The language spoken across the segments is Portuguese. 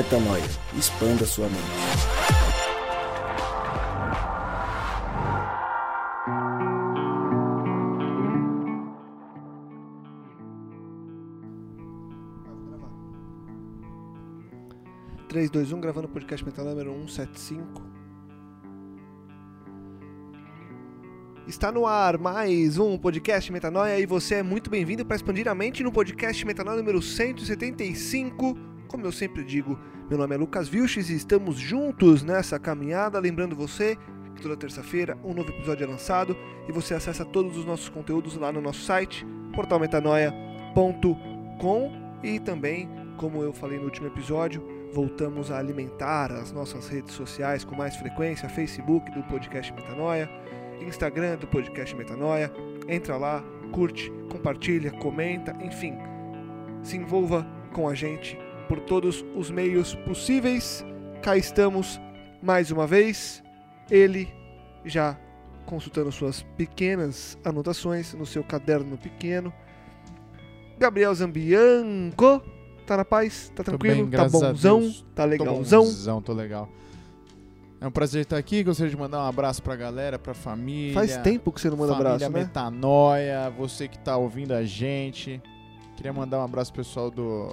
Metanoia. Expanda sua mente. Três, dois, um, gravando o podcast Metanoia número 175. Está no ar mais um podcast Metanoia e você é muito bem-vindo para expandir a mente no podcast Metanoia número 175. Como eu sempre digo, meu nome é Lucas Vilches e estamos juntos nessa caminhada. Lembrando você que toda terça-feira um novo episódio é lançado e você acessa todos os nossos conteúdos lá no nosso site, portalmetanoia.com e também, como eu falei no último episódio, voltamos a alimentar as nossas redes sociais com mais frequência, Facebook do podcast Metanoia, Instagram do podcast Metanoia. Entra lá, curte, compartilha, comenta, enfim, se envolva com a gente por todos os meios possíveis. Cá estamos mais uma vez. Ele já consultando suas pequenas anotações no seu caderno pequeno. Gabriel Zambianco, tá na paz? Tá tranquilo? bem, tá bonzão? Tá Tô legalzão? bonzão, tô legal. É um prazer estar aqui. Gostaria de mandar um abraço pra galera, pra família. Faz tempo que você não manda família abraço, né? Metanoia, você que tá ouvindo a gente. Queria mandar um abraço pro pessoal do.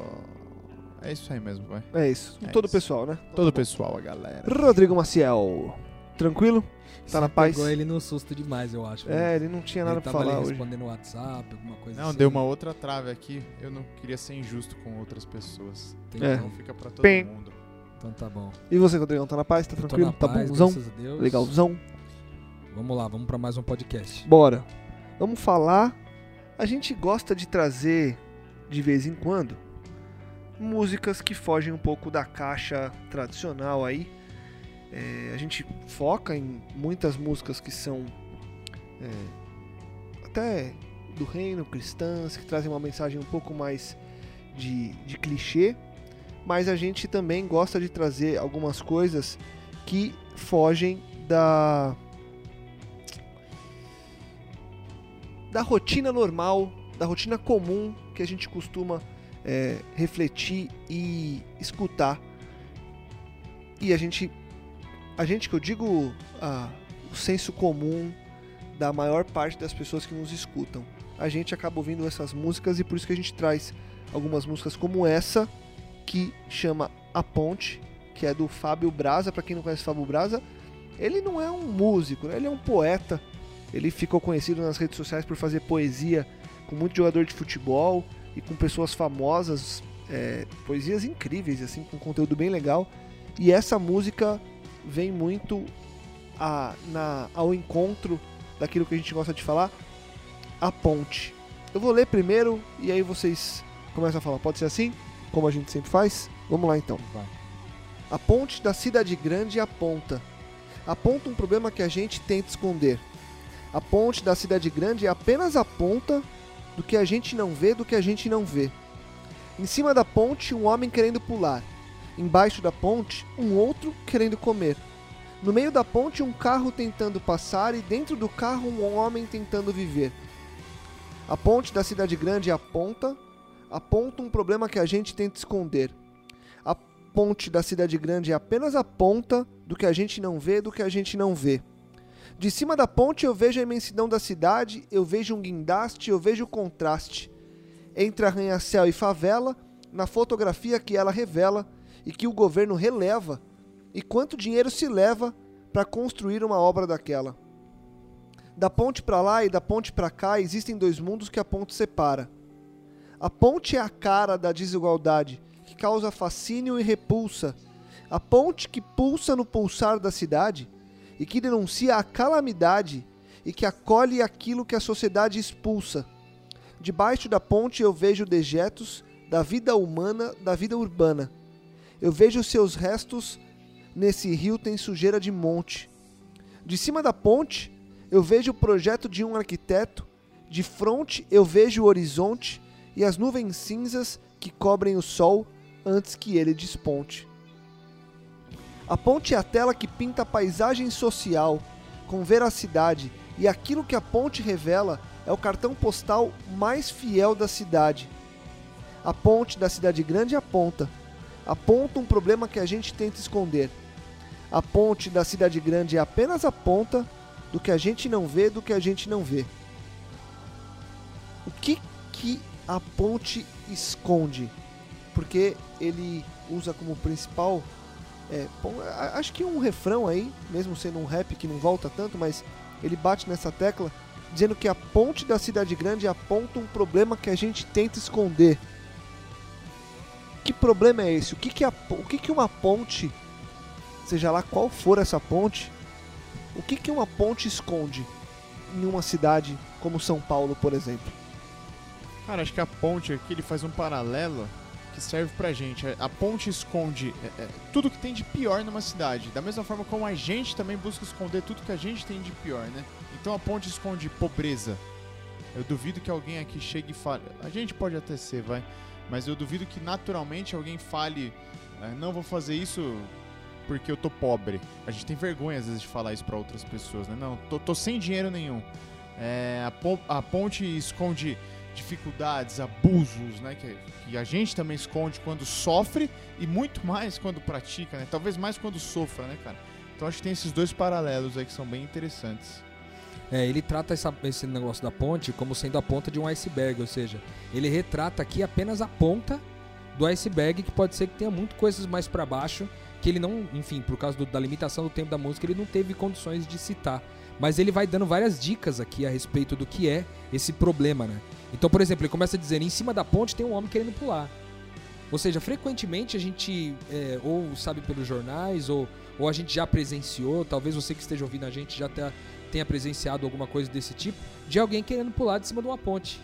É isso aí mesmo, vai. É isso. É Todo o pessoal, né? Todo o pessoal, a galera. Rodrigo Maciel. Tranquilo? Tá na Você paz? Pegou ele no susto demais, eu acho. É, ele não tinha nada ele pra tava falar ali hoje. respondendo no WhatsApp, alguma coisa Não, assim. deu uma outra trave aqui. Eu não queria ser injusto com outras pessoas. Entendi. É. Então fica pra todo Bem. mundo. Então tá bom. E você, Rodrigão, tá na paz? Tá Eu tô tranquilo? na Tá paz, bonzão? graças a Deus. Legalzão? Vamos lá, vamos pra mais um podcast. Bora. Vamos falar. A gente gosta de trazer, de vez em quando, músicas que fogem um pouco da caixa tradicional aí. É, a gente foca em muitas músicas que são é, até do reino, cristãs, que trazem uma mensagem um pouco mais de, de clichê, mas a gente também gosta de trazer algumas coisas que fogem da da rotina normal, da rotina comum que a gente costuma é, refletir e escutar. E a gente, a gente que eu digo, ah, o senso comum da maior parte das pessoas que nos escutam. A gente acaba ouvindo essas músicas e por isso que a gente traz algumas músicas como essa, que chama A Ponte, que é do Fábio Braza. Para quem não conhece Fábio Braza, ele não é um músico, né? ele é um poeta. Ele ficou conhecido nas redes sociais por fazer poesia com muito jogador de futebol e com pessoas famosas, é, poesias incríveis, assim, com conteúdo bem legal. E essa música vem muito a, na, ao encontro daquilo que a gente gosta de falar, a ponte. Eu vou ler primeiro e aí vocês começam a falar. Pode ser assim? Como a gente sempre faz? Vamos lá então. Vai. A ponte da cidade grande aponta. Aponta um problema que a gente tenta esconder. A ponte da cidade grande é apenas a ponta do que a gente não vê do que a gente não vê. Em cima da ponte, um homem querendo pular. Embaixo da ponte, um outro querendo comer. No meio da ponte, um carro tentando passar e dentro do carro, um homem tentando viver. A ponte da cidade grande aponta, aponta um problema que a gente tenta esconder. A ponte da cidade grande é apenas a ponta do que a gente não vê do que a gente não vê. De cima da ponte eu vejo a imensidão da cidade, eu vejo um guindaste, eu vejo o contraste entre arranha-céu e favela, na fotografia que ela revela e que o governo releva, e quanto dinheiro se leva para construir uma obra daquela. Da ponte para lá e da ponte para cá existem dois mundos que a ponte separa. A ponte é a cara da desigualdade, que causa fascínio e repulsa. A ponte que pulsa no pulsar da cidade e que denuncia a calamidade e que acolhe aquilo que a sociedade expulsa. Debaixo da ponte eu vejo dejetos da vida humana, da vida urbana. Eu vejo seus restos nesse rio tem sujeira de monte. De cima da ponte eu vejo o projeto de um arquiteto, de fronte eu vejo o horizonte e as nuvens cinzas que cobrem o sol antes que ele desponte. A ponte é a tela que pinta a paisagem social com veracidade, e aquilo que a ponte revela é o cartão postal mais fiel da cidade. A ponte da cidade grande aponta. aponta um problema que a gente tenta esconder. A ponte da cidade grande é apenas a ponta do que a gente não vê, do que a gente não vê. O que que a ponte esconde? Porque ele usa como principal é, bom, acho que um refrão aí, mesmo sendo um rap que não volta tanto, mas ele bate nessa tecla dizendo que a ponte da cidade grande aponta um problema que a gente tenta esconder. Que problema é esse? O que que, a, o que, que uma ponte, seja lá qual for essa ponte, o que, que uma ponte esconde em uma cidade como São Paulo, por exemplo? Cara, acho que a ponte aqui ele faz um paralelo que serve pra gente. A- A ponte esconde é, é, tudo que tem de pior numa cidade. Da mesma forma como a gente também busca esconder tudo que a gente tem de pior, né? Então a ponte esconde pobreza. Eu duvido que alguém aqui chegue e fale. A gente pode até ser, vai. Mas eu duvido que naturalmente alguém fale. "Ah, Não vou fazer isso porque eu tô pobre. A gente tem vergonha às vezes de falar isso pra outras pessoas, né? Não, tô, tô sem dinheiro nenhum. É, a, pon- a ponte esconde dificuldades, abusos, né? Que, que a gente também esconde quando sofre e muito mais quando pratica, né? Talvez mais quando sofra, né, cara? Então acho que tem esses dois paralelos aí que são bem interessantes. É, ele trata essa- esse negócio da ponte como sendo a ponta de um iceberg, ou seja, ele retrata aqui apenas a ponta do iceberg, que pode ser que tenha muito coisas mais pra baixo, que ele não, enfim, por causa do- da limitação do tempo da música, ele não teve condições de citar. Mas ele vai dando várias dicas aqui a respeito do que é esse problema, né? Então, por exemplo, ele começa dizendo: em cima da ponte tem um homem querendo pular. Ou seja, frequentemente a gente é, ou sabe pelos jornais, ou, ou a gente já presenciou, talvez você que esteja ouvindo a gente já tenha, tenha presenciado alguma coisa desse tipo, de alguém querendo pular de cima de uma ponte.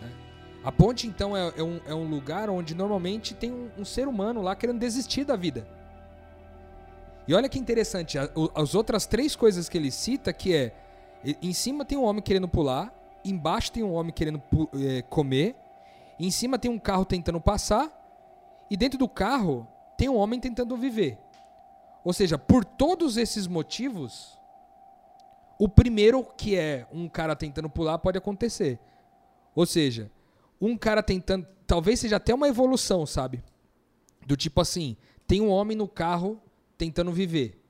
né? A ponte, então, é, é um, é um lugar onde normalmente tem um, um ser humano lá querendo desistir da vida. E olha que interessante, as outras três coisas que ele cita, que é, em cima tem um homem querendo pular, embaixo tem um homem querendo eh, comer, em cima tem um carro tentando passar, e dentro do carro tem um homem tentando viver. Ou seja, por todos esses motivos, o primeiro, que é um cara tentando pular, pode acontecer. Ou seja, um cara tentando. Talvez seja até uma evolução, sabe? Do tipo assim: tem um homem no carro tentando viver.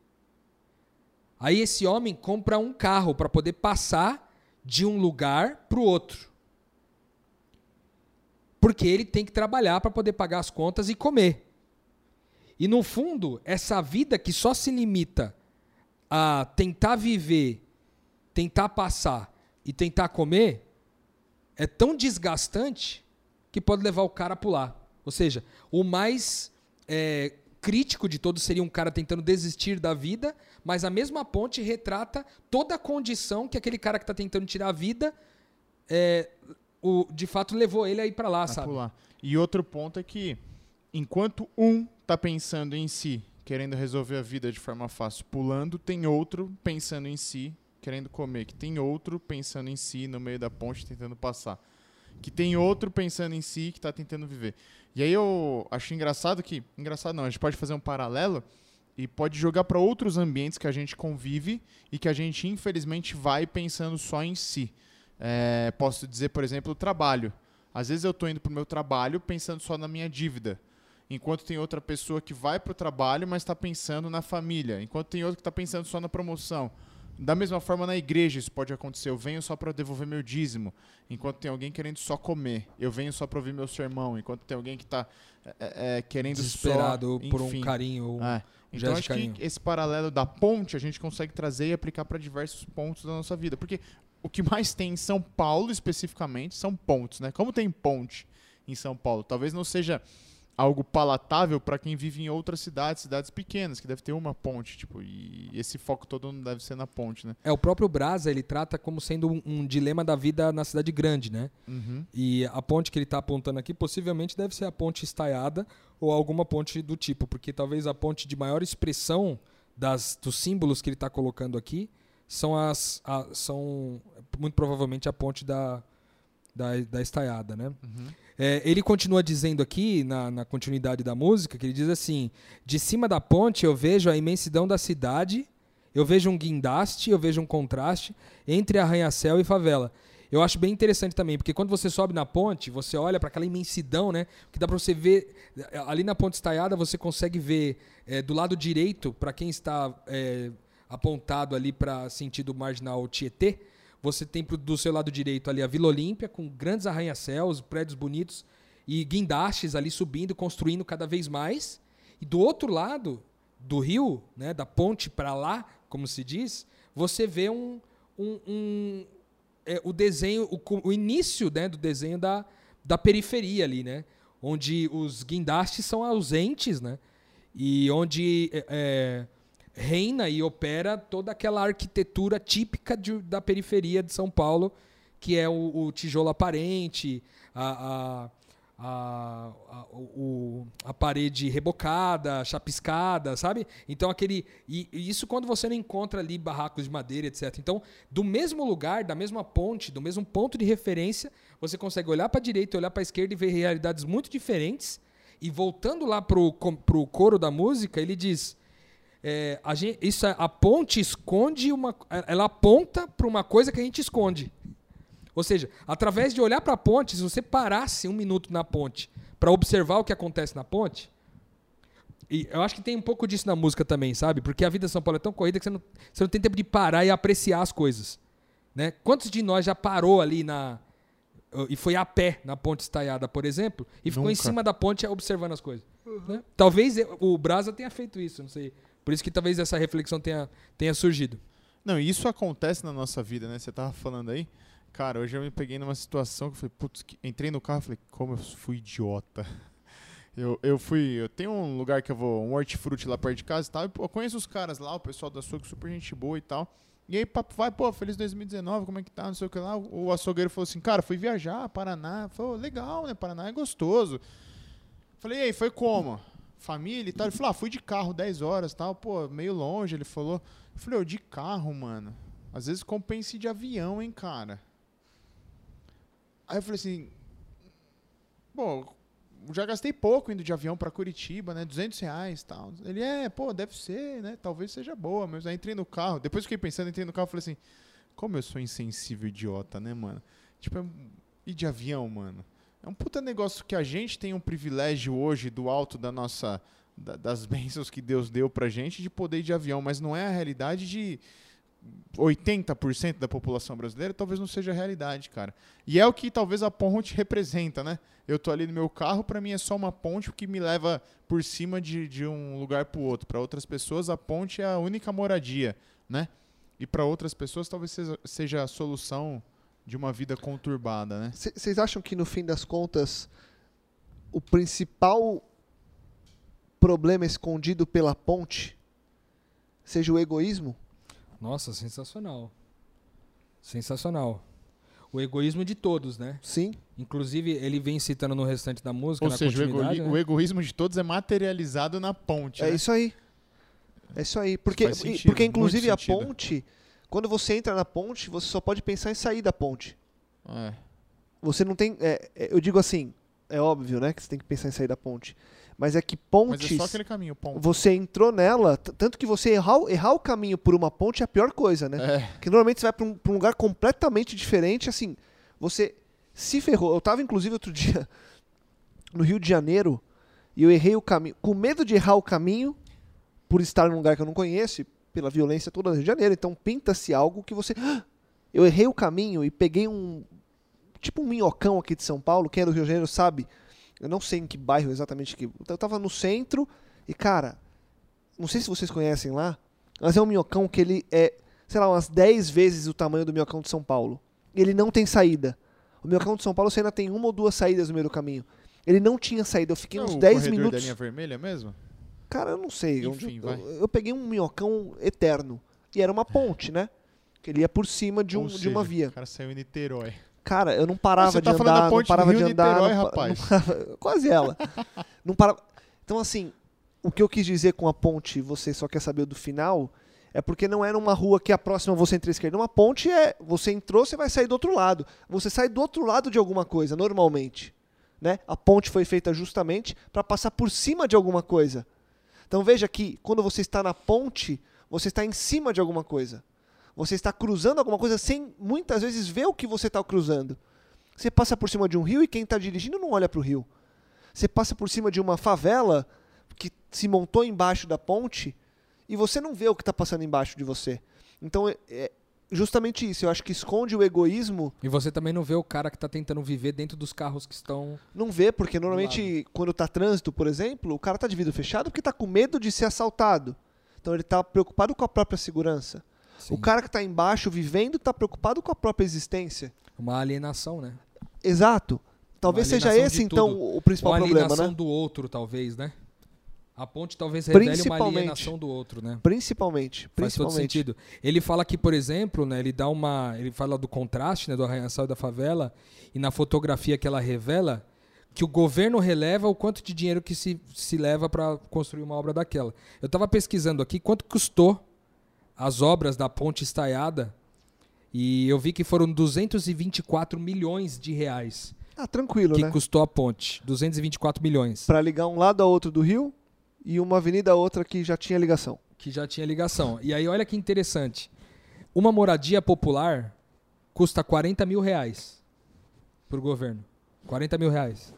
Aí esse homem compra um carro para poder passar de um lugar para o outro. Porque ele tem que trabalhar para poder pagar as contas e comer. E no fundo, essa vida que só se limita a tentar viver, tentar passar e tentar comer, é tão desgastante que pode levar o cara a pular. Ou seja, o mais é, crítico de todos seria um cara tentando desistir da vida, mas a mesma ponte retrata toda a condição que aquele cara que está tentando tirar a vida, é, o, de fato levou ele aí para lá, a sabe? pular. E outro ponto é que, enquanto um tá pensando em si, querendo resolver a vida de forma fácil, pulando, tem outro pensando em si, querendo comer, que tem outro pensando em si no meio da ponte tentando passar. Que tem outro pensando em si que tá tentando viver. E aí eu acho engraçado que, engraçado não, a gente pode fazer um paralelo e pode jogar para outros ambientes que a gente convive e que a gente infelizmente vai pensando só em si. É, posso dizer, por exemplo, o trabalho. Às vezes eu estou indo para o meu trabalho pensando só na minha dívida, enquanto tem outra pessoa que vai para o trabalho, mas está pensando na família, enquanto tem outro que está pensando só na promoção. Da mesma forma, na igreja isso pode acontecer. Eu venho só para devolver meu dízimo, enquanto tem alguém querendo só comer. Eu venho só para ouvir meu sermão, enquanto tem alguém que está querendo Desesperado só. por um enfim. carinho. ou- É. Então acho carinho. que esse paralelo da ponte a gente consegue trazer e aplicar para diversos pontos da nossa vida. Porque o que mais tem em São Paulo, especificamente, são pontos, né? Como tem ponte em São Paulo? Talvez não seja algo palatável para quem vive em outras cidades, cidades pequenas, que deve ter uma ponte, tipo, e esse foco todo não deve ser na ponte, né? É, o próprio Brasa, ele trata como sendo um, um dilema da vida na cidade grande, né? Uhum. E a ponte que ele está apontando aqui possivelmente deve ser a ponte estaiada ou alguma ponte do tipo, porque talvez a ponte de maior expressão das, dos símbolos que ele está colocando aqui são as a- são muito provavelmente a ponte da, da, da estaiada, né? Uhum. É, ele continua dizendo aqui, na, na continuidade da música, que ele diz assim: De cima da ponte eu vejo a imensidão da cidade, eu vejo um guindaste, eu vejo um contraste entre arranha-céu e favela. eu acho bem interessante também, porque quando você sobe na ponte, você olha para aquela imensidão, né? Que dá para você ver ali na ponte estaiada, você consegue ver é, do lado direito, para quem está é, apontado ali para sentido marginal Tietê, você tem do seu lado direito ali a Vila Olímpia com grandes arranha-céus, prédios bonitos e guindastes ali subindo, construindo cada vez mais. E do outro lado do rio, né, da ponte para lá, como se diz, você vê um, um, um é, o desenho, o, o início né, do desenho da, da periferia ali, né? Onde os guindastes são ausentes, né? E onde é, é, reina e opera toda aquela arquitetura típica de, da periferia de São Paulo, que é o, o tijolo aparente, a, a a, a, o, a parede rebocada, chapiscada, sabe? Então aquele. E, e, isso quando você não encontra ali barracos de madeira, etc. Então, do mesmo lugar, da mesma ponte, do mesmo ponto de referência, você consegue olhar para a direita, olhar para a esquerda e ver realidades muito diferentes. E voltando lá pro, pro coro da música, ele diz. É, a, gente, isso, a ponte esconde uma. Ela aponta para uma coisa que a gente esconde. Ou seja, através de olhar para a ponte, se você parasse um minuto na ponte para observar o que acontece na ponte, e eu acho que tem um pouco disso na música também, sabe? Porque a vida de São Paulo é tão corrida que você não, você não tem tempo de parar e apreciar as coisas. Né? Quantos de nós já parou ali na. e foi a pé na ponte estaiada, por exemplo, e ficou Nunca. em cima da ponte observando as coisas? Né? Talvez o Brasa tenha feito isso, não sei. Por isso que talvez essa reflexão tenha, tenha surgido. Não, isso acontece na nossa vida, né? Você tava falando aí. Cara, hoje eu me peguei numa situação que eu falei, putz, entrei no carro e falei, como eu fui idiota. Eu, eu fui, eu tenho um lugar que eu vou, um hortifruti lá perto de casa e tal, eu conheço os caras lá, o pessoal da açougue, super gente boa e tal. E aí, papo vai, pô, feliz 2019, como é que tá, não sei o que lá. O açougueiro falou assim, cara, fui viajar, Paraná. Falou, legal, né, Paraná é gostoso. Falei, e aí, foi como? Família e tal? Ele falou, ah, fui de carro 10 horas e tal, pô, meio longe, ele falou. Eu falei, ô, de carro, mano, às vezes compensa ir de avião, hein, cara. Aí eu falei assim, pô, já gastei pouco indo de avião pra Curitiba, né? 200 reais e tal. Ele, é, pô, deve ser, né? Talvez seja boa. Mas aí entrei no carro. Depois fiquei pensando, entrei no carro e falei assim, como eu sou insensível idiota, né, mano? Tipo, ir de avião, mano. É um puta negócio que a gente tem um privilégio hoje do alto da nossa... da- das bênçãos que Deus deu pra gente de poder ir de avião, mas não é a realidade de 80% da população brasileira, talvez não seja a realidade, cara. E é o que talvez a ponte representa, né? Eu tô ali no meu carro, pra mim é só uma ponte que me leva por cima de, de um lugar pro outro. Pra outras pessoas, a ponte é a única moradia, né? E pra outras pessoas, talvez seja, seja a solução de uma vida conturbada, né? Vocês acham que no fim das contas o principal problema escondido pela ponte seja o egoísmo? Nossa, sensacional. Sensacional. O egoísmo de todos, né? Sim. Inclusive, ele vem citando no restante da música, Ou na seja, o, egoi- né? o egoísmo de todos é materializado na ponte, É né? isso aí. É isso aí. Porque, sentido, porque inclusive, a sentido. Ponte, quando você entra na ponte, você só pode pensar em sair da ponte. É. Você não tem. é, é, eu digo assim, é óbvio, né? Que você tem que pensar em sair da ponte. Mas é que Mas pontes. é só aquele caminho, ponto. Você entrou nela, tanto que você errar, o- errar o caminho por uma ponte é a pior coisa, né? É. Porque normalmente você vai pra um, pra um lugar completamente diferente, assim, você se ferrou. Eu tava, inclusive, outro dia no Rio de Janeiro e eu errei o caminho, com medo de errar o caminho, por estar num lugar que eu não conheço, pela violência toda do Rio de Janeiro. Então pinta-se algo que você. "Ah!" Eu errei o caminho e peguei um. Tipo um minhocão aqui de São Paulo, quem é do Rio de Janeiro sabe. Eu não sei em que bairro exatamente que. Eu tava no centro e, cara, não sei se vocês conhecem lá, mas é um minhocão que ele é, sei lá, umas 10 vezes o tamanho do minhocão de São Paulo. Ele não tem saída. O minhocão de São Paulo você ainda tem uma ou duas saídas no meio do caminho. Ele não tinha saída. Eu fiquei Não uns o 10 corredor minutos. da linha vermelha mesmo? Cara, eu não sei. Enfim, vai. eu, eu peguei um minhocão eterno. E era uma ponte, né? Que ele ia por cima de, um, Ou de uma seja, via. O cara saiu em Niterói. Cara, eu não parava Você de tá falando andar, da não parava de andar. Niterói, não pa- rapaz. não quase ela. não parava. Então, assim, o que eu quis dizer com a ponte, você só quer saber do final, é porque não era uma rua que a próxima você entra à esquerda. Uma ponte é, você entrou, você vai sair do outro lado. Você sai do outro lado de alguma coisa, normalmente. Né? A ponte foi feita justamente para passar por cima de alguma coisa. Então veja que quando você está na ponte, você está em cima de alguma coisa. Você está cruzando alguma coisa sem muitas vezes ver o que você está cruzando. Você passa por cima de um rio e quem está dirigindo não olha para o rio. Você passa por cima de uma favela que se montou embaixo da ponte e você não vê o que está passando embaixo de você. Então, é, é justamente isso. Eu acho que esconde o egoísmo. E você também não vê o cara que está tentando viver dentro dos carros que estão. Não vê, porque normalmente quando está trânsito, por exemplo, o cara está de vidro fechado porque está com medo de ser assaltado. Então ele está preocupado com a própria segurança. Sim. O cara que está embaixo vivendo está preocupado com a própria existência. Uma alienação, né? Exato. Talvez seja esse, então, o principal Uma problema, alienação né? do outro, talvez, né? A ponte talvez revele uma Principalmente. alienação do outro, né? Principalmente. Faz todo Principalmente. sentido. Ele fala aqui, por exemplo, né, ele dá uma, ele fala do contraste, né, do arranha-céu e da favela, e na fotografia que ela revela que o governo releva o quanto de dinheiro que se, se leva para construir uma obra daquela. Eu estava pesquisando aqui quanto custou as obras da ponte estaiada e eu vi que foram 224 milhões de reais Ah, tranquilo, que né? custou a ponte. 224 milhões. Para ligar um lado ao outro do rio e uma avenida outra que já tinha ligação. que já tinha ligação. E aí, olha que interessante. Uma moradia popular custa 40 mil reais para o governo. 40 mil reais.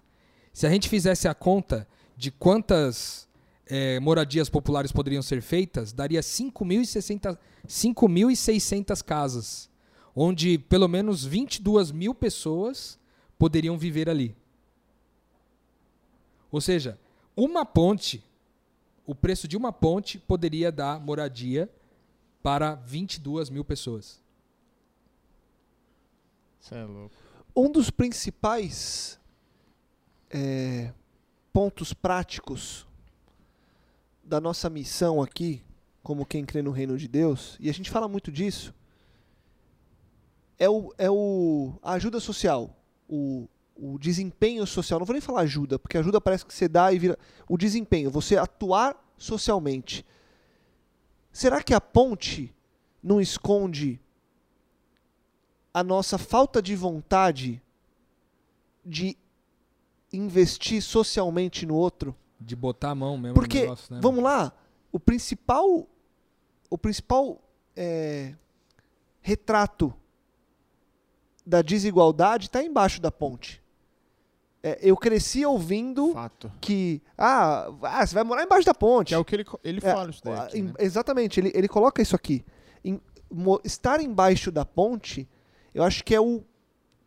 Se a gente fizesse a conta de quantas eh, moradias populares poderiam ser feitas, daria 5.600 5.600 casas, onde pelo menos 22 mil pessoas poderiam viver ali. Ou seja, uma ponte o preço de uma ponte poderia dar moradia para 22 mil pessoas. Você é louco. Um dos principais é, pontos práticos da nossa missão aqui, como quem crê no reino de Deus, e a gente fala muito disso, é, o, é o, a ajuda social, o, o desempenho social. Não vou nem falar ajuda, porque ajuda parece que você dá e vira. O desempenho, você atuar socialmente. Será que a ponte não esconde a nossa falta de vontade de investir socialmente no outro? De botar a mão mesmo Porque, no negócio, né? vamos lá, o principal, o principal é, retrato da desigualdade está embaixo da ponte. É, eu cresci ouvindo Fato. que ah, ah, você vai morar embaixo da ponte. Que é o que ele, ele É, fala isso daí. ah, aqui, né? Exatamente, ele, ele coloca isso aqui. Em- mo- estar embaixo da ponte, eu acho que é o,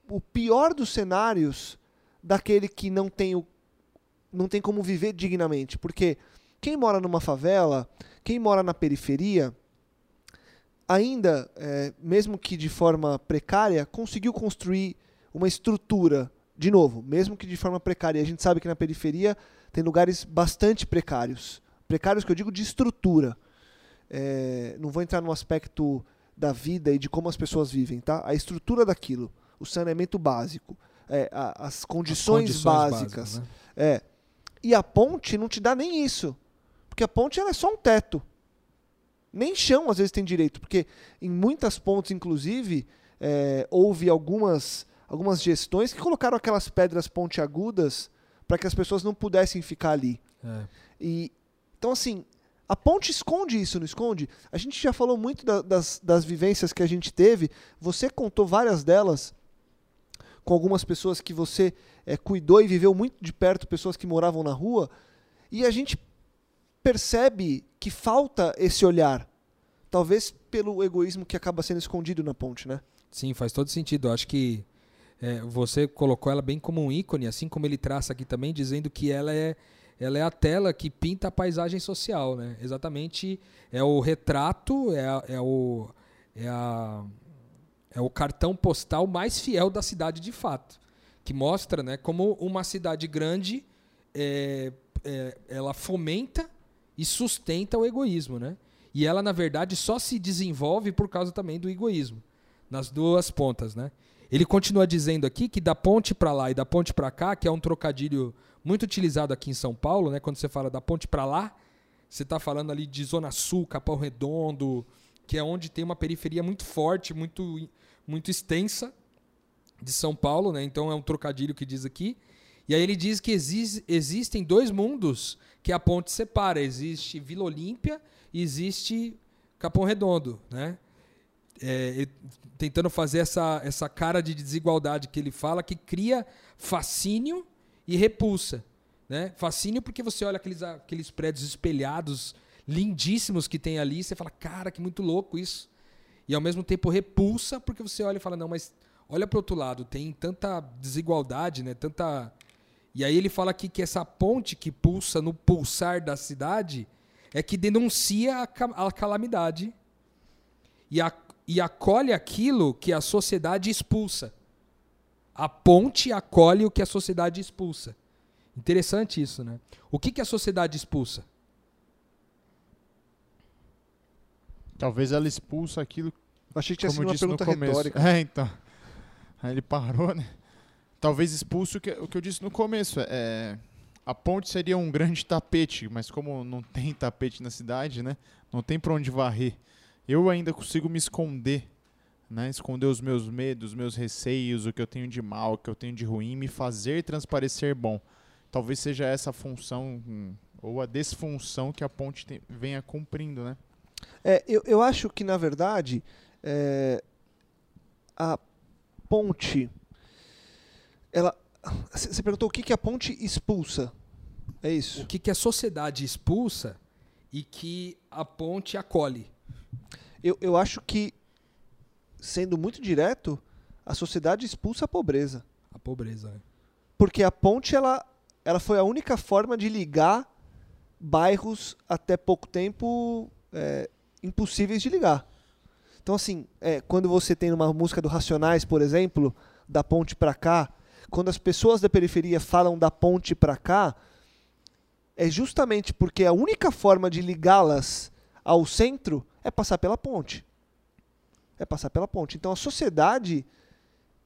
o pior dos cenários daquele que não tem, o, não tem como viver dignamente. Porque quem mora numa favela, quem mora na periferia, ainda, é, mesmo que de forma precária, conseguiu construir uma estrutura. De novo, mesmo que de forma precária. A gente sabe que na periferia tem lugares bastante precários. Precários que eu digo de estrutura. É, não vou entrar no aspecto da vida e de como as pessoas vivem, tá? A estrutura daquilo, o saneamento básico, é, a- as As condições, básicas. né? É. E a ponte não te dá nem isso. Porque a ponte é só um teto. Nem chão às vezes tem direito. Porque em muitas pontes, inclusive, é, houve algumas, algumas gestões que colocaram aquelas pedras pontiagudas para que as pessoas não pudessem ficar ali. É. E, então, assim, a ponte esconde isso, não esconde? A gente já falou muito da- das, das vivências que a gente teve. Você contou várias delas com algumas pessoas que você eh, cuidou e viveu muito de perto, pessoas que moravam na rua. E a gente percebe que falta esse olhar. Talvez pelo egoísmo que acaba sendo escondido na ponte, né? Sim, faz todo sentido. Eu acho que é, você colocou ela bem como um ícone, assim como ele traça aqui também, dizendo que ela é, ela é a tela que pinta a paisagem social, né? Exatamente, é o retrato, é, a- é o, é, a, é o cartão postal mais fiel da cidade de fato, que mostra, né, como uma cidade grande é, é, ela fomenta e sustenta o egoísmo, né? E ela, na verdade, só se desenvolve por causa também do egoísmo nas duas pontas, né? Ele continua dizendo aqui que da ponte para lá e da ponte para cá, que é um trocadilho muito utilizado aqui em São Paulo, né? Quando você fala da ponte para lá, você está falando ali de Zona Sul, Capão Redondo, que é onde tem uma periferia muito forte, muito, muito extensa de São Paulo, né? Então é um trocadilho que diz aqui. E aí ele diz que exis- existem dois mundos que a ponte separa. Existe Vila Olímpia e existe Capão Redondo, né? É, tentando fazer essa, essa cara de desigualdade que ele fala, que cria fascínio e repulsa. Né? Fascínio porque você olha aqueles, aqueles prédios espelhados lindíssimos que tem ali, e você fala, cara, que muito louco isso. E ao mesmo tempo repulsa porque você olha e fala, não, mas olha para outro lado, tem tanta desigualdade, né? Tanta e aí ele fala aqui que essa ponte que pulsa no pulsar da cidade é que denuncia a calamidade e, a- e acolhe aquilo que a sociedade expulsa. A ponte acolhe o que a sociedade expulsa. Interessante isso, né? O que, que a sociedade expulsa? Talvez ela expulsa aquilo Eu achei que tinha sido uma pergunta começo. retórica. É, então. Aí ele parou, né? Talvez expulso o que, o que eu disse no começo. É, a ponte seria um grande tapete, mas como não tem tapete na cidade, né? Não tem pra onde varrer. Eu ainda consigo me esconder, né? Esconder os meus medos, os meus receios, o que eu tenho de mal, o que eu tenho de ruim, me fazer transparecer bom. Talvez seja essa a função hum, ou a desfunção que a ponte tem- venha cumprindo, né? É, eu, eu acho que, na verdade, é, a ponte. Ela. Você perguntou o que, que a ponte expulsa. É isso. O que, que a sociedade expulsa e que a ponte acolhe? Eu, eu acho que, sendo muito direto, a sociedade expulsa a pobreza. A pobreza. Né? Porque a ponte ela, ela foi a única forma de ligar bairros até pouco tempo é, impossíveis de ligar. Então, assim, é, quando você tem uma música do Racionais, por exemplo, da ponte pra cá, quando as pessoas da periferia falam da ponte pra cá, é justamente porque a única forma de ligá-las ao centro é passar pela ponte. É passar pela ponte. Então, a sociedade,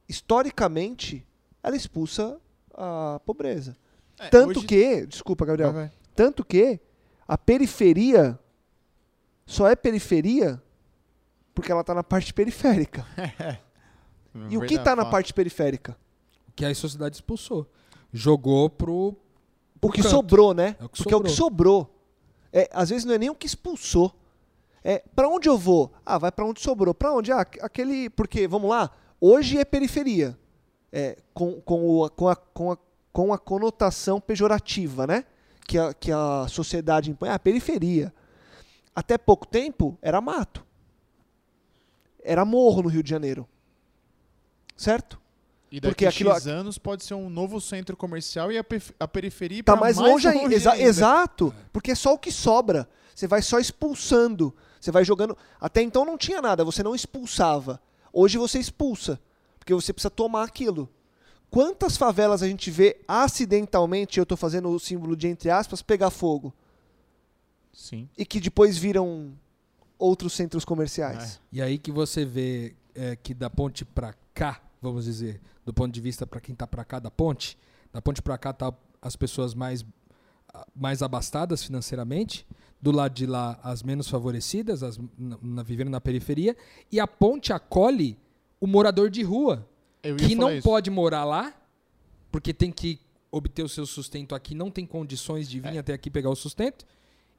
historicamente, ela expulsa a pobreza. É, Tanto hoje- que, desculpa, Gabriel, Vai, vai. tanto que a periferia só é periferia porque ela está na parte periférica. E o que está na fato. parte periférica? Que a sociedade expulsou. Jogou pro. O que canto. sobrou, né? É o que porque é o que sobrou. É, às vezes não é nem o que expulsou. É, para onde eu vou? Ah, vai para onde sobrou. Para onde? Ah, aqu- aquele, porque vamos lá, hoje é periferia. É, com, com, o- com, a, com, a, com a conotação pejorativa, né? Que a, que a sociedade impõe. Ah, periferia. Até pouco tempo era mato. Era morro no Rio de Janeiro. Certo? E daqui Porque aquilo- X anos pode ser um novo centro comercial e a, periferia ir Tá pra mais, longe, ainda. Exa- ainda. Exato. Porque é só o que sobra. Você vai só expulsando. Você vai jogando. Até então não tinha nada, você não expulsava. Hoje você expulsa. Porque você precisa tomar aquilo. Quantas favelas a gente vê acidentalmente, eu tô fazendo o símbolo de entre aspas, pegar fogo? Sim. E que depois viram outros centros comerciais. E aí que você vê é, que da ponte pra cá, vamos dizer, do ponto de vista pra quem tá pra cá da ponte, da ponte pra cá tá as pessoas mais mais abastadas financeiramente, do lado de lá as menos favorecidas, as na, na- vivendo na periferia, e a ponte acolhe o morador de rua, que não isso. pode morar lá, porque tem que obter o seu sustento aqui, não tem condições de É. vir até aqui pegar o sustento,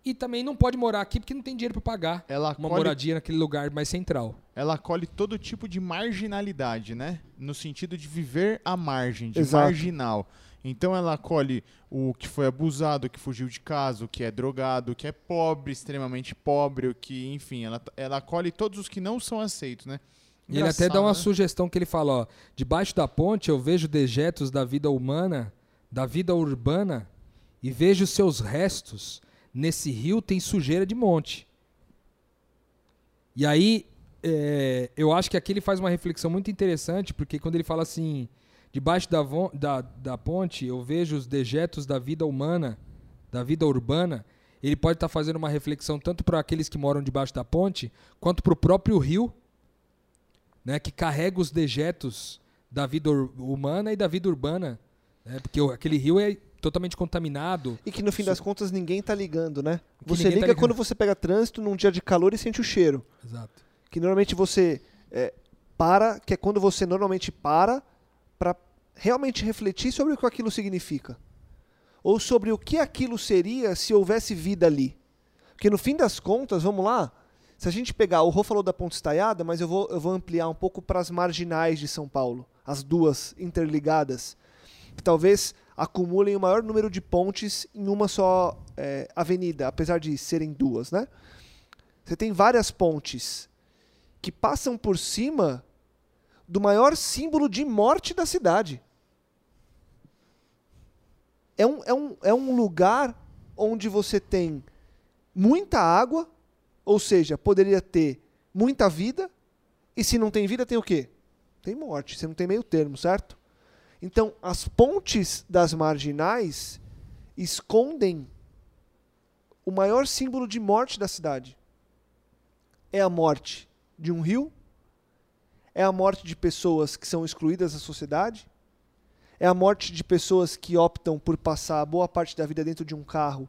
e também não pode morar aqui porque não tem dinheiro para pagar Ela uma acolhe, moradia naquele lugar mais central. ela acolhe todo tipo de marginalidade, né? No sentido de viver à margem, de Exato. marginal. Então ela acolhe o que foi abusado, o que fugiu de casa, o que é drogado, o que é pobre, extremamente pobre, o que, enfim, ela, ela acolhe todos os que não são aceitos, né? E ele até dá Engraçado, uma né? sugestão que ele fala, ó, debaixo da ponte eu vejo dejetos da vida humana, da vida urbana, e vejo seus restos. Nesse rio tem sujeira de monte. E aí, é, eu acho que aqui ele faz uma reflexão muito interessante, porque quando ele fala assim, debaixo da, da, da ponte eu vejo os dejetos da vida humana, da vida urbana, ele pode estar fazendo uma reflexão tanto para aqueles que moram debaixo da ponte, quanto para o próprio rio, né, que carrega os dejetos da vida humana e da vida urbana, né, porque aquele rio é totalmente contaminado. E que no fim das contas ninguém tá ligando, né? Que Você tá liga ligando. quando você pega trânsito num dia de calor e sente o cheiro. Exato. que normalmente você é, para, que é quando você normalmente para para realmente refletir sobre o que aquilo significa. Ou sobre o que aquilo seria se houvesse vida ali. Porque no fim das contas, vamos lá, Se a gente pegar, o Rô falou da ponte estaiada, mas eu vou, eu vou ampliar um pouco para as marginais de São Paulo, as duas interligadas, que talvez acumulem o maior número de pontes em uma só é, avenida, apesar de serem duas, né? Você tem várias pontes que passam por cima do maior símbolo de morte da cidade. É um, é um, é um lugar onde você tem muita água, ou seja, poderia ter muita vida, e se não tem vida, tem o quê? Tem morte, você não tem meio termo, certo? Então, as pontes das marginais escondem o maior símbolo de morte da cidade. É a morte de um rio, é a morte de pessoas que são excluídas da sociedade, é a morte de pessoas que optam por passar boa parte da vida dentro de um carro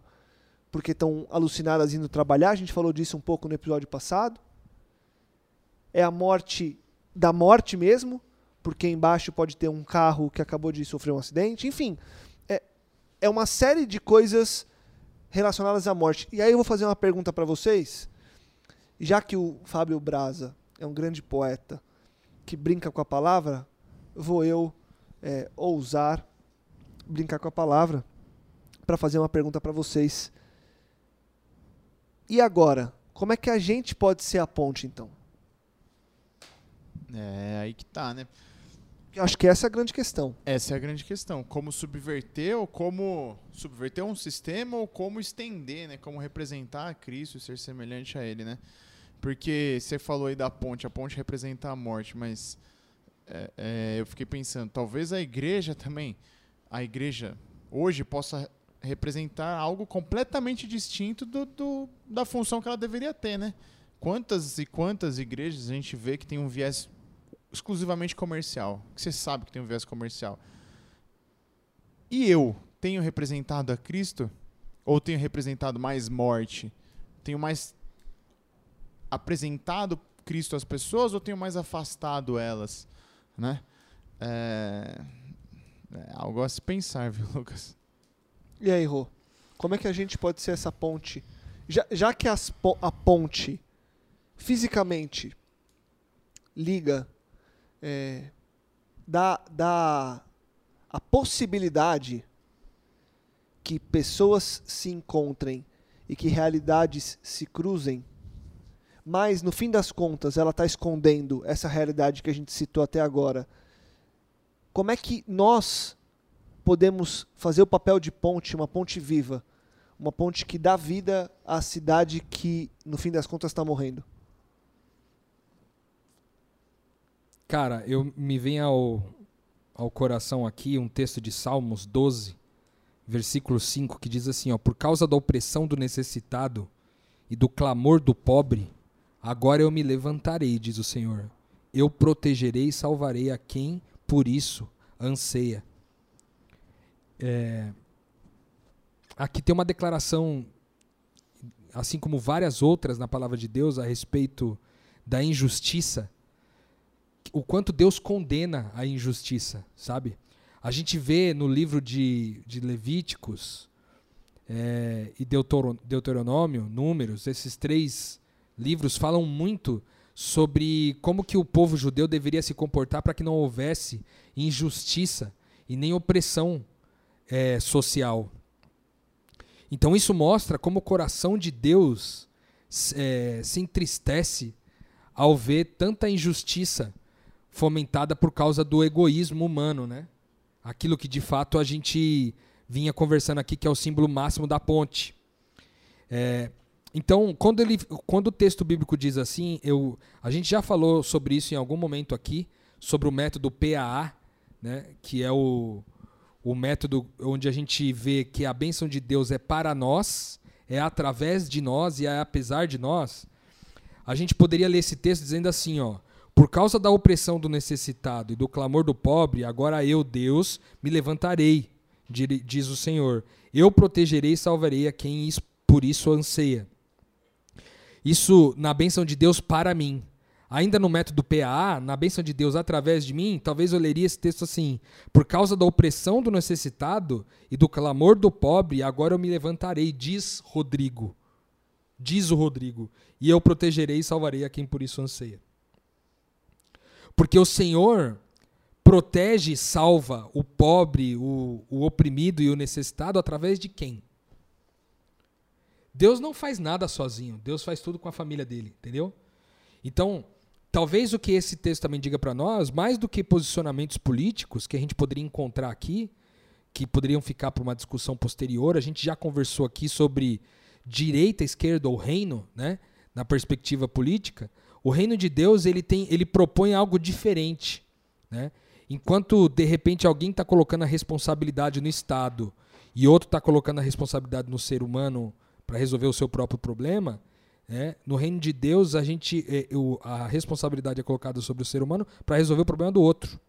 porque estão alucinadas indo trabalhar. A gente falou disso um pouco no episódio passado. É a morte da morte mesmo, porque embaixo pode ter um carro que acabou de sofrer um acidente. Enfim, é, é uma série de coisas relacionadas à morte. E aí eu vou fazer uma pergunta para vocês. Já que o Fábio Braza é um grande poeta que brinca com a palavra, vou eu é, ousar brincar com a palavra para fazer uma pergunta para vocês. E agora? Como é que a gente pode ser a ponte, então? É aí que tá, né? Eu acho que essa é a grande questão. Essa é a grande questão. Como subverter ou como subverter um sistema ou como estender, né? Como representar a Cristo e ser semelhante a Ele, né? Porque você falou aí da ponte, a ponte representa a morte, mas é, é, eu fiquei pensando, talvez a igreja também, a igreja hoje possa representar algo completamente distinto do, do, da função que ela deveria ter, né? Quantas e quantas igrejas a gente vê que tem um viés exclusivamente comercial, que você sabe que tem um viés comercial. E eu tenho representado a Cristo ou tenho representado mais morte? Tenho mais apresentado Cristo às pessoas ou tenho mais afastado elas, né? É, é algo a se pensar, viu, Lucas? E aí, Rô? Como é que a gente pode ser essa ponte? Já, já que as, a ponte fisicamente liga, é, dá, dá a possibilidade que pessoas se encontrem e que realidades se cruzem, mas no fim das contas ela está escondendo essa realidade que a gente citou até agora. Como é que nós podemos fazer o papel de ponte, uma ponte viva, uma ponte que dá vida à cidade que, no fim das contas, está morrendo? Cara, eu me vem ao, ao coração aqui um texto de Salmos 12, versículo 5, que diz assim: ó, Por causa da opressão do necessitado e do clamor do pobre, agora eu me levantarei, diz o Senhor. Eu protegerei e salvarei a quem por isso anseia. É, aqui tem uma declaração, assim como várias outras na palavra de Deus, a respeito da injustiça. O quanto Deus condena a injustiça, sabe? A gente vê no livro de, de Levíticos é, e Deuteronômio, Números, esses três livros falam muito sobre como que o povo judeu deveria se comportar para que não houvesse injustiça e nem opressão é, social. Então isso mostra como o coração de Deus é, se entristece ao ver tanta injustiça fomentada por causa do egoísmo humano, né? Aquilo que de fato a gente vinha conversando aqui, que é o símbolo máximo da ponte. É, então, quando, ele, quando o texto bíblico diz assim, eu, a gente já falou sobre isso em algum momento aqui, sobre o método PAA, né, que é o, o método onde a gente vê que a bênção de Deus é para nós, é através de nós e é apesar de nós, a gente poderia ler esse texto dizendo assim, ó, por causa da opressão do necessitado e do clamor do pobre, agora eu, Deus, me levantarei, diz o Senhor. Eu protegerei e salvarei a quem por isso anseia. Isso na bênção de Deus para mim. Ainda no método PAA, na bênção de Deus através de mim, talvez eu leria esse texto assim: Por causa da opressão do necessitado e do clamor do pobre, agora eu me levantarei, diz Rodrigo. diz o Rodrigo, e eu protegerei e salvarei a quem por isso anseia. Porque o Senhor protege e salva o pobre, o, o oprimido e o necessitado através de quem? Deus não faz nada sozinho, Deus faz tudo com a família dele, entendeu? Então, talvez o que esse texto também diga para nós, mais do que posicionamentos políticos que a gente poderia encontrar aqui, que poderiam ficar para uma discussão posterior, a gente já conversou aqui sobre direita, esquerda ou reino, né? Na perspectiva política, o reino de Deus ele tem, ele propõe algo diferente, né? Enquanto de repente alguém está colocando a responsabilidade no Estado e outro está colocando a responsabilidade no ser humano para resolver o seu próprio problema, né? no reino de Deus a gente é, a responsabilidade é colocada sobre o ser humano para resolver o problema do outro.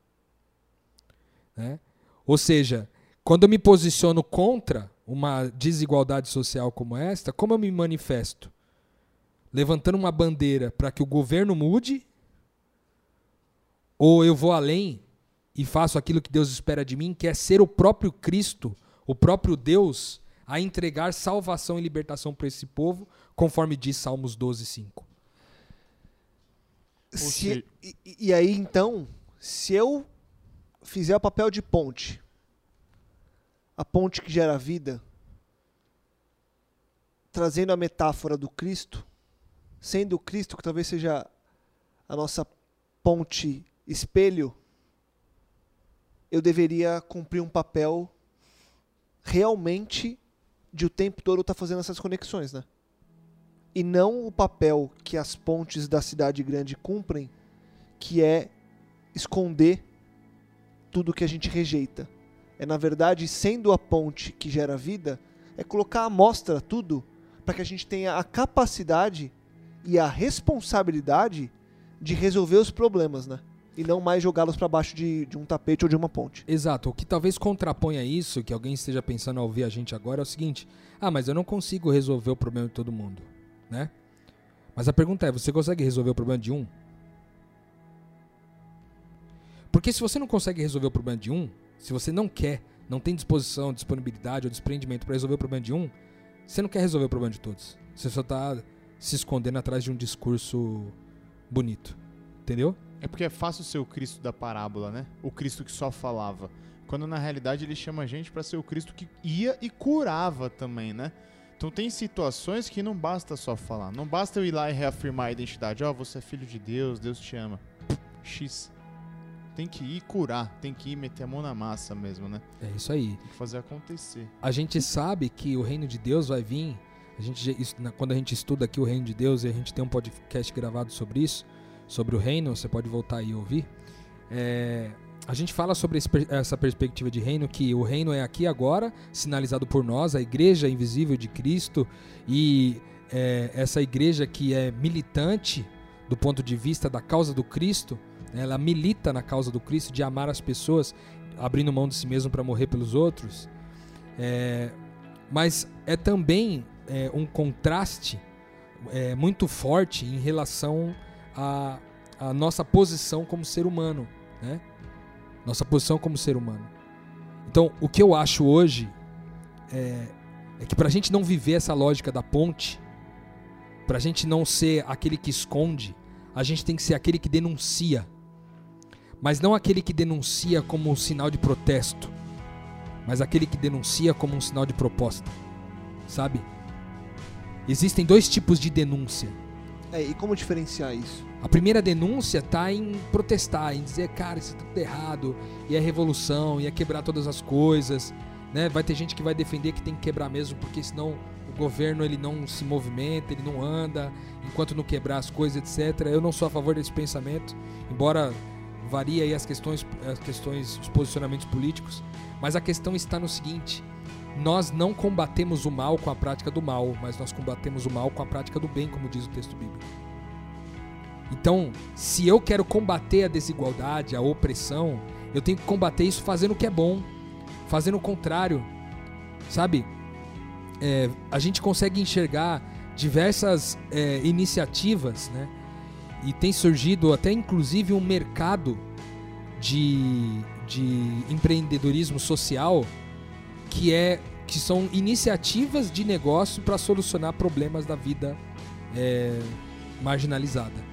Né? Ou seja, quando eu me posiciono contra uma desigualdade social como esta, como eu me manifesto? Levantando uma bandeira para que o governo mude? Ou eu vou além e faço aquilo que Deus espera de mim, que é ser o próprio Cristo, o próprio Deus, a entregar salvação e libertação para esse povo, conforme diz Salmos 12, 5. Se, e, e aí então, se eu fizer o papel de ponte, a ponte que gera vida, trazendo a metáfora do Cristo, sendo Cristo que talvez seja a nossa ponte espelho, eu deveria cumprir um papel realmente de o tempo todo estar tá fazendo essas conexões, né? E não o papel que as pontes da cidade grande cumprem, que é esconder tudo que a gente rejeita. É na verdade, sendo a ponte que gera vida, é colocar à mostra tudo para que a gente tenha a capacidade e a responsabilidade de resolver os problemas, né? e não mais jogá-los para baixo de, de, um tapete ou de uma ponte. Exato. O que talvez contraponha isso, que alguém esteja pensando ao ouvir a gente agora, é o seguinte: ah, mas eu não consigo resolver o problema de todo mundo, né? Mas a pergunta é: você consegue resolver o problema de um? Porque se você não consegue resolver o problema de um, se você não quer, não tem disposição, disponibilidade ou desprendimento para resolver o problema de um, você não quer resolver o problema de todos. Você só está se escondendo atrás de um discurso bonito. Entendeu? É porque é fácil ser o Cristo da parábola, né? O Cristo que só falava. Quando na realidade ele chama a gente para ser o Cristo que ia e curava também, né? Então tem situações que não basta só falar. Não basta eu ir lá e reafirmar a identidade. Ó, oh, você é filho de Deus, Deus te ama. X. Tem que ir curar, tem que ir meter a mão na massa mesmo, né? É isso aí. Tem que fazer acontecer. A gente sabe que o reino de Deus vai vir. A gente, quando a gente estuda aqui o reino de Deus e a gente tem um podcast gravado sobre isso, sobre o reino, você pode voltar e ouvir. É, a gente fala sobre esse, essa perspectiva de reino, que o reino é aqui agora, sinalizado por nós, a igreja invisível de Cristo, e é, essa igreja que é militante do ponto de vista da causa do Cristo, né, ela milita na causa do Cristo, de amar as pessoas, abrindo mão de si mesmo para morrer pelos outros. É, mas é também é, um contraste é, muito forte em relação a nossa posição como ser humano, né? Nossa posição como ser humano. Então, o que eu acho hoje é, é que para a gente não viver essa lógica da ponte, para a gente não ser aquele que esconde, a gente tem que ser aquele que denuncia. Mas não aquele que denuncia como um sinal de protesto, mas aquele que denuncia como um sinal de proposta. Sabe? Existem dois tipos de denúncia é, e como diferenciar isso? A primeira denúncia tá em protestar, em dizer, cara, isso tá tudo errado, e é revolução, e é quebrar todas as coisas, né? Vai ter gente que vai defender que tem que quebrar mesmo, porque senão o governo ele não se movimenta, ele não anda, enquanto não quebrar as coisas, etc. Eu não sou a favor desse pensamento, embora varie aí as questões, as questões, os posicionamentos políticos, mas a questão está no seguinte: nós não combatemos o mal com a prática do mal, mas nós combatemos o mal com a prática do bem, como diz o texto bíblico. Então, se eu quero combater a desigualdade, a opressão, eu tenho que combater isso fazendo o que é bom, fazendo o contrário, sabe? É, a gente consegue enxergar diversas é, iniciativas, né? E tem surgido até inclusive um mercado de, de empreendedorismo social que é que são iniciativas de negócio para solucionar problemas da vida é, marginalizada,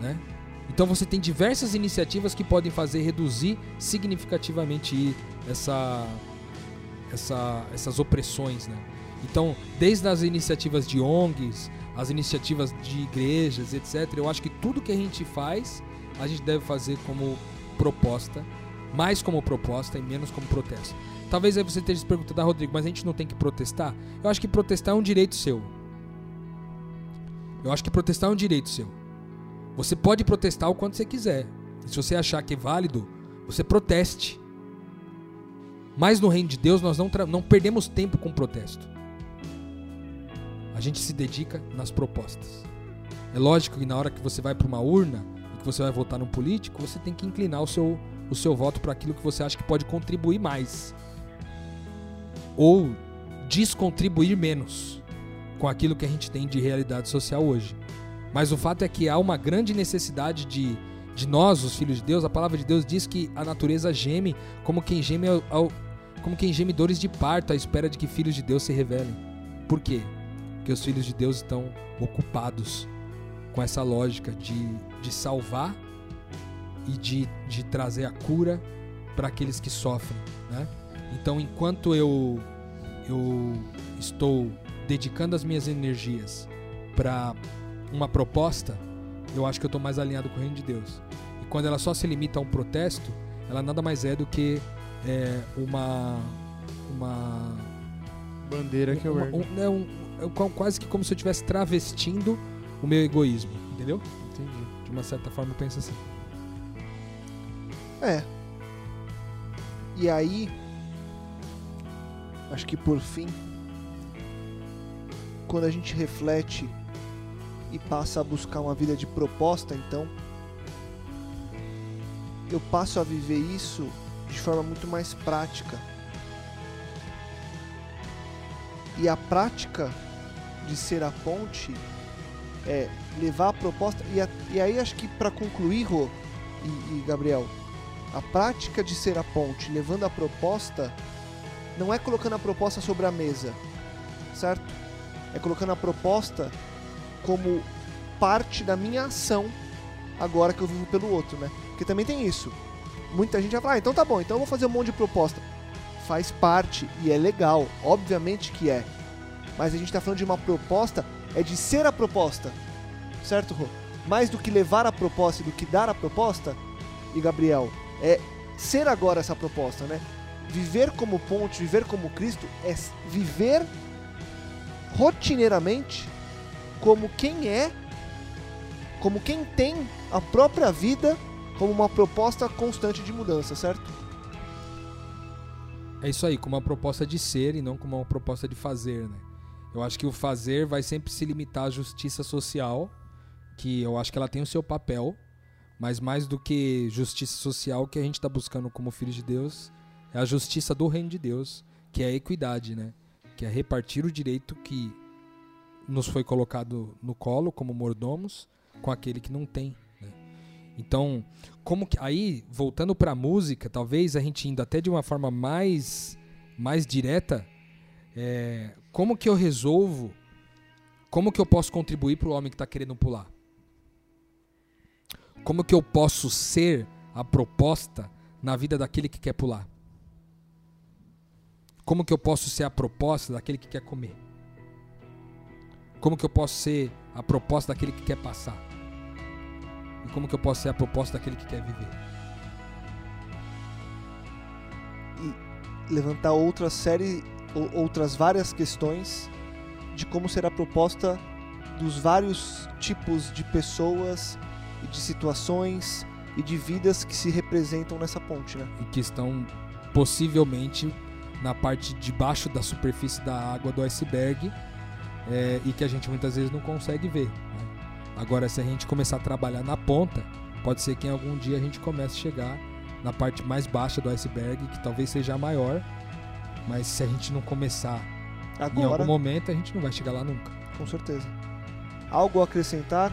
né? Então você tem diversas iniciativas que podem fazer reduzir significativamente essa, essa, essas opressões, né? Então, desde as iniciativas de ONGs, as iniciativas de igrejas, etc., eu acho que tudo que a gente faz, a gente deve fazer como proposta, mais como proposta e menos como protesto. Talvez aí você esteja se perguntando, ah, Rodrigo, mas a gente não tem que protestar? Eu acho que protestar é um direito seu. Eu acho que protestar é um direito seu. Você pode protestar o quanto você quiser. Se você achar que é válido, você proteste. Mas no reino de Deus nós não, não perdemos tempo com protesto. A gente se dedica nas propostas. É lógico que na hora que você vai para uma urna e que você vai votar num político, você tem que inclinar o seu, o seu voto para aquilo que você acha que pode contribuir mais. Ou descontribuir menos com aquilo que a gente tem de realidade social hoje. Mas o fato é que há uma grande necessidade de, de nós, os filhos de Deus. A palavra de Deus diz que a natureza geme como quem geme ao, ao, como quem geme dores de parto à espera de que filhos de Deus se revelem. Por quê? Porque os filhos de Deus estão ocupados com essa lógica de, de salvar e de, de trazer a cura para aqueles que sofrem. Né? Então, enquanto eu, eu estou dedicando as minhas energias para uma proposta, eu acho que eu estou mais alinhado com o reino de Deus. E quando ela só se limita a um protesto, ela nada mais é do que é, uma uma bandeira que eu uma, um, é um, é quase que como se eu estivesse travestindo o meu egoísmo, entendeu? Entendi. De uma certa forma eu penso assim. É. E aí, acho que por fim, quando a gente reflete e passa a buscar uma vida de proposta, então eu passo a viver isso de forma muito mais prática. E a prática de ser a ponte é levar a proposta. E, a, e aí acho que para concluir, Rô e, e Gabriel, a prática de ser a ponte, levando a proposta, não é colocando a proposta sobre a mesa, certo? É colocando a proposta como parte da minha ação agora que eu vivo pelo outro, né? Porque também tem isso. Muita gente vai falar, ah, então tá bom, então eu vou fazer um monte de proposta. Faz parte e é legal, obviamente que é. Mas a gente tá falando de uma proposta, é de ser a proposta. Certo, Rô? Mais do que levar a proposta e do que dar a proposta, e Gabriel, é ser agora essa proposta, né? Viver como ponte, viver como Cristo, é viver rotineiramente como quem é, como quem tem a própria vida como uma proposta constante de mudança, certo? É isso aí, como uma proposta de ser e não como uma proposta de fazer, né? Eu acho que o fazer vai sempre se limitar à justiça social, que eu acho que ela tem o seu papel, mas mais do que justiça social, que a gente está buscando como filhos de Deus é a justiça do reino de Deus, que é a equidade, né? Que é repartir o direito que nos foi colocado no colo como mordomos com aquele que não tem. Né? Então, como que aí voltando para a música, talvez a gente indo até de uma forma mais mais direta, é, como que eu resolvo? Como que eu posso contribuir para o homem que está querendo pular? Como que eu posso ser a proposta na vida daquele que quer pular? Como que eu posso ser a proposta daquele que quer comer? Como que eu posso ser a proposta daquele que quer passar? E como que eu posso ser a proposta daquele que quer viver? E levantar outra série, outras várias questões de como será a proposta dos vários tipos de pessoas e de situações e de vidas que se representam nessa ponte, né? E que estão possivelmente na parte de baixo da superfície da água do iceberg é, e que a gente muitas vezes não consegue ver. Né? Agora, se a gente começar a trabalhar na ponta, pode ser que em algum dia a gente comece a chegar na parte mais baixa do iceberg, que talvez seja a maior, mas se a gente não começar Agora, em algum momento, a gente não vai chegar lá nunca. Com certeza. Algo a acrescentar?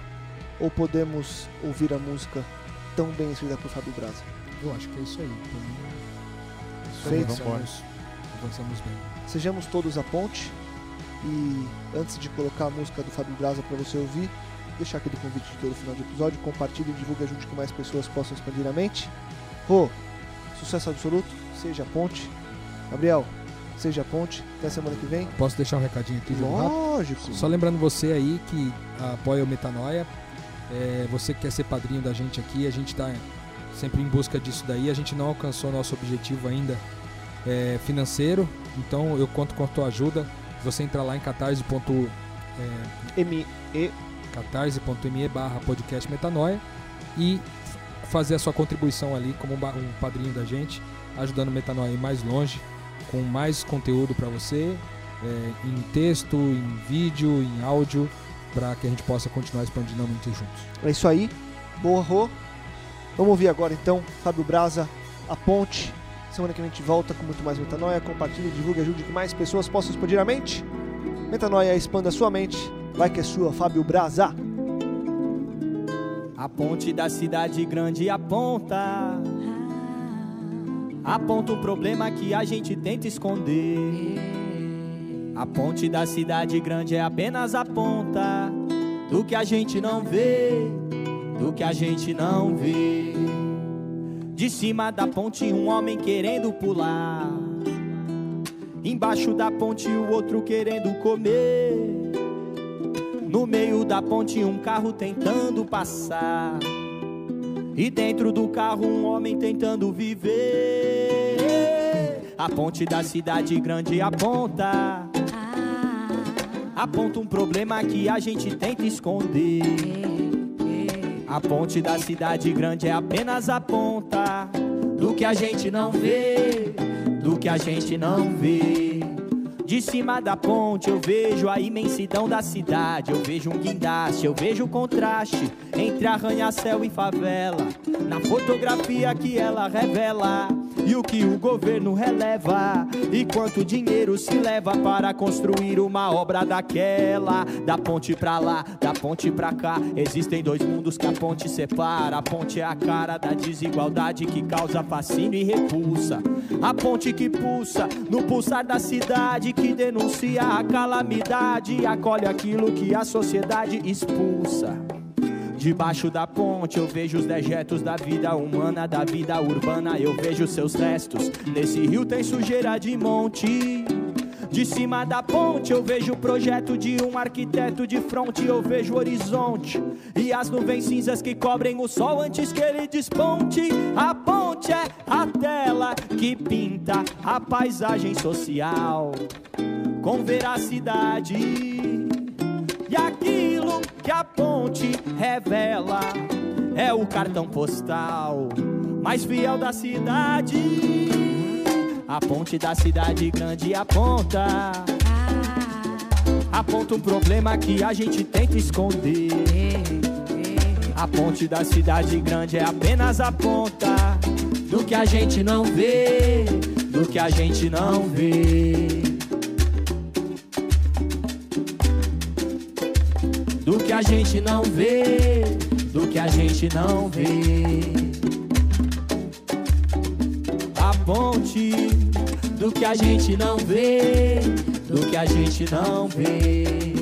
Ou podemos ouvir a música tão bem escrita por Fábio Braza? Eu acho que é isso aí. Feito. Vamos avançamos bem. Sejamos todos a ponte. E antes de colocar a música do Fábio Braza para você ouvir, deixar aquele convite de todo final de episódio, compartilhe e divulgue, ajude que mais pessoas possam expandir a mente. Rô, sucesso absoluto, seja a ponte. Gabriel, seja a ponte. Até semana que vem. Posso deixar um recadinho aqui? Lógico. Só lembrando você aí que apoia o Metanoia, é, você que quer ser padrinho da gente aqui, a gente está sempre em busca disso daí. A gente não alcançou nosso objetivo ainda é, financeiro, então eu conto com a tua ajuda. Você entrar lá em catarse. É, E catarse.me barra podcast metanoia e fazer a sua contribuição ali como um, padrinho da gente, ajudando o Metanoia a ir mais longe, com mais conteúdo para você, é, em texto, em vídeo, em áudio, para que a gente possa continuar expandindo mente juntos. É isso aí. Boa, Rô. Vamos ouvir agora então Fábio Braza, A Ponte. Semana que a gente volta com muito mais Metanoia. Compartilhe, divulgue, ajude que mais pessoas possam expandir a mente. Metanoia, expanda sua mente. Vai que é sua, Fábio Braza. A ponte da cidade grande aponta. Aponta um problema que a gente tenta esconder. A ponte da cidade grande é apenas a ponta do que a gente não vê, do que a gente não vê. De cima da ponte, um homem querendo pular. Embaixo da ponte, o outro querendo comer. No meio da ponte, um carro tentando passar. E dentro do carro, um homem tentando viver. A ponte da cidade grande aponta. Aponta um problema que a gente tenta esconder. A ponte da cidade grande é apenas a ponta do que a gente não vê, do que a gente não vê. De cima da ponte eu vejo a imensidão da cidade, eu vejo um guindaste, eu vejo o contraste entre arranha-céu e favela. Na fotografia que ela revela e o que o governo releva e quanto dinheiro se leva para construir uma obra daquela. Da ponte pra lá, da ponte pra cá, existem dois mundos que a ponte separa. A ponte é a cara da desigualdade que causa fascínio e repulsa. A ponte que pulsa no pulsar da cidade que denuncia a calamidade acolhe aquilo que a sociedade expulsa. Debaixo da ponte eu vejo os dejetos da vida humana, da vida urbana, eu vejo seus restos. Nesse rio tem sujeira de monte. De cima da ponte eu vejo o projeto de um arquiteto de fronte, eu vejo o horizonte e as nuvens cinzas que cobrem o sol antes que ele desponte. A ponte é a tela que pinta a paisagem social com veracidade. E aquilo que a ponte revela é o cartão postal mais fiel da cidade. A ponte da cidade grande aponta. Aponta um problema que a gente tenta esconder. A ponte da cidade grande é apenas a ponta do que a gente não vê, do que a gente não vê. do que a gente não vê, do que a gente não vê. Ponte do que a gente não vê, do que a gente não vê.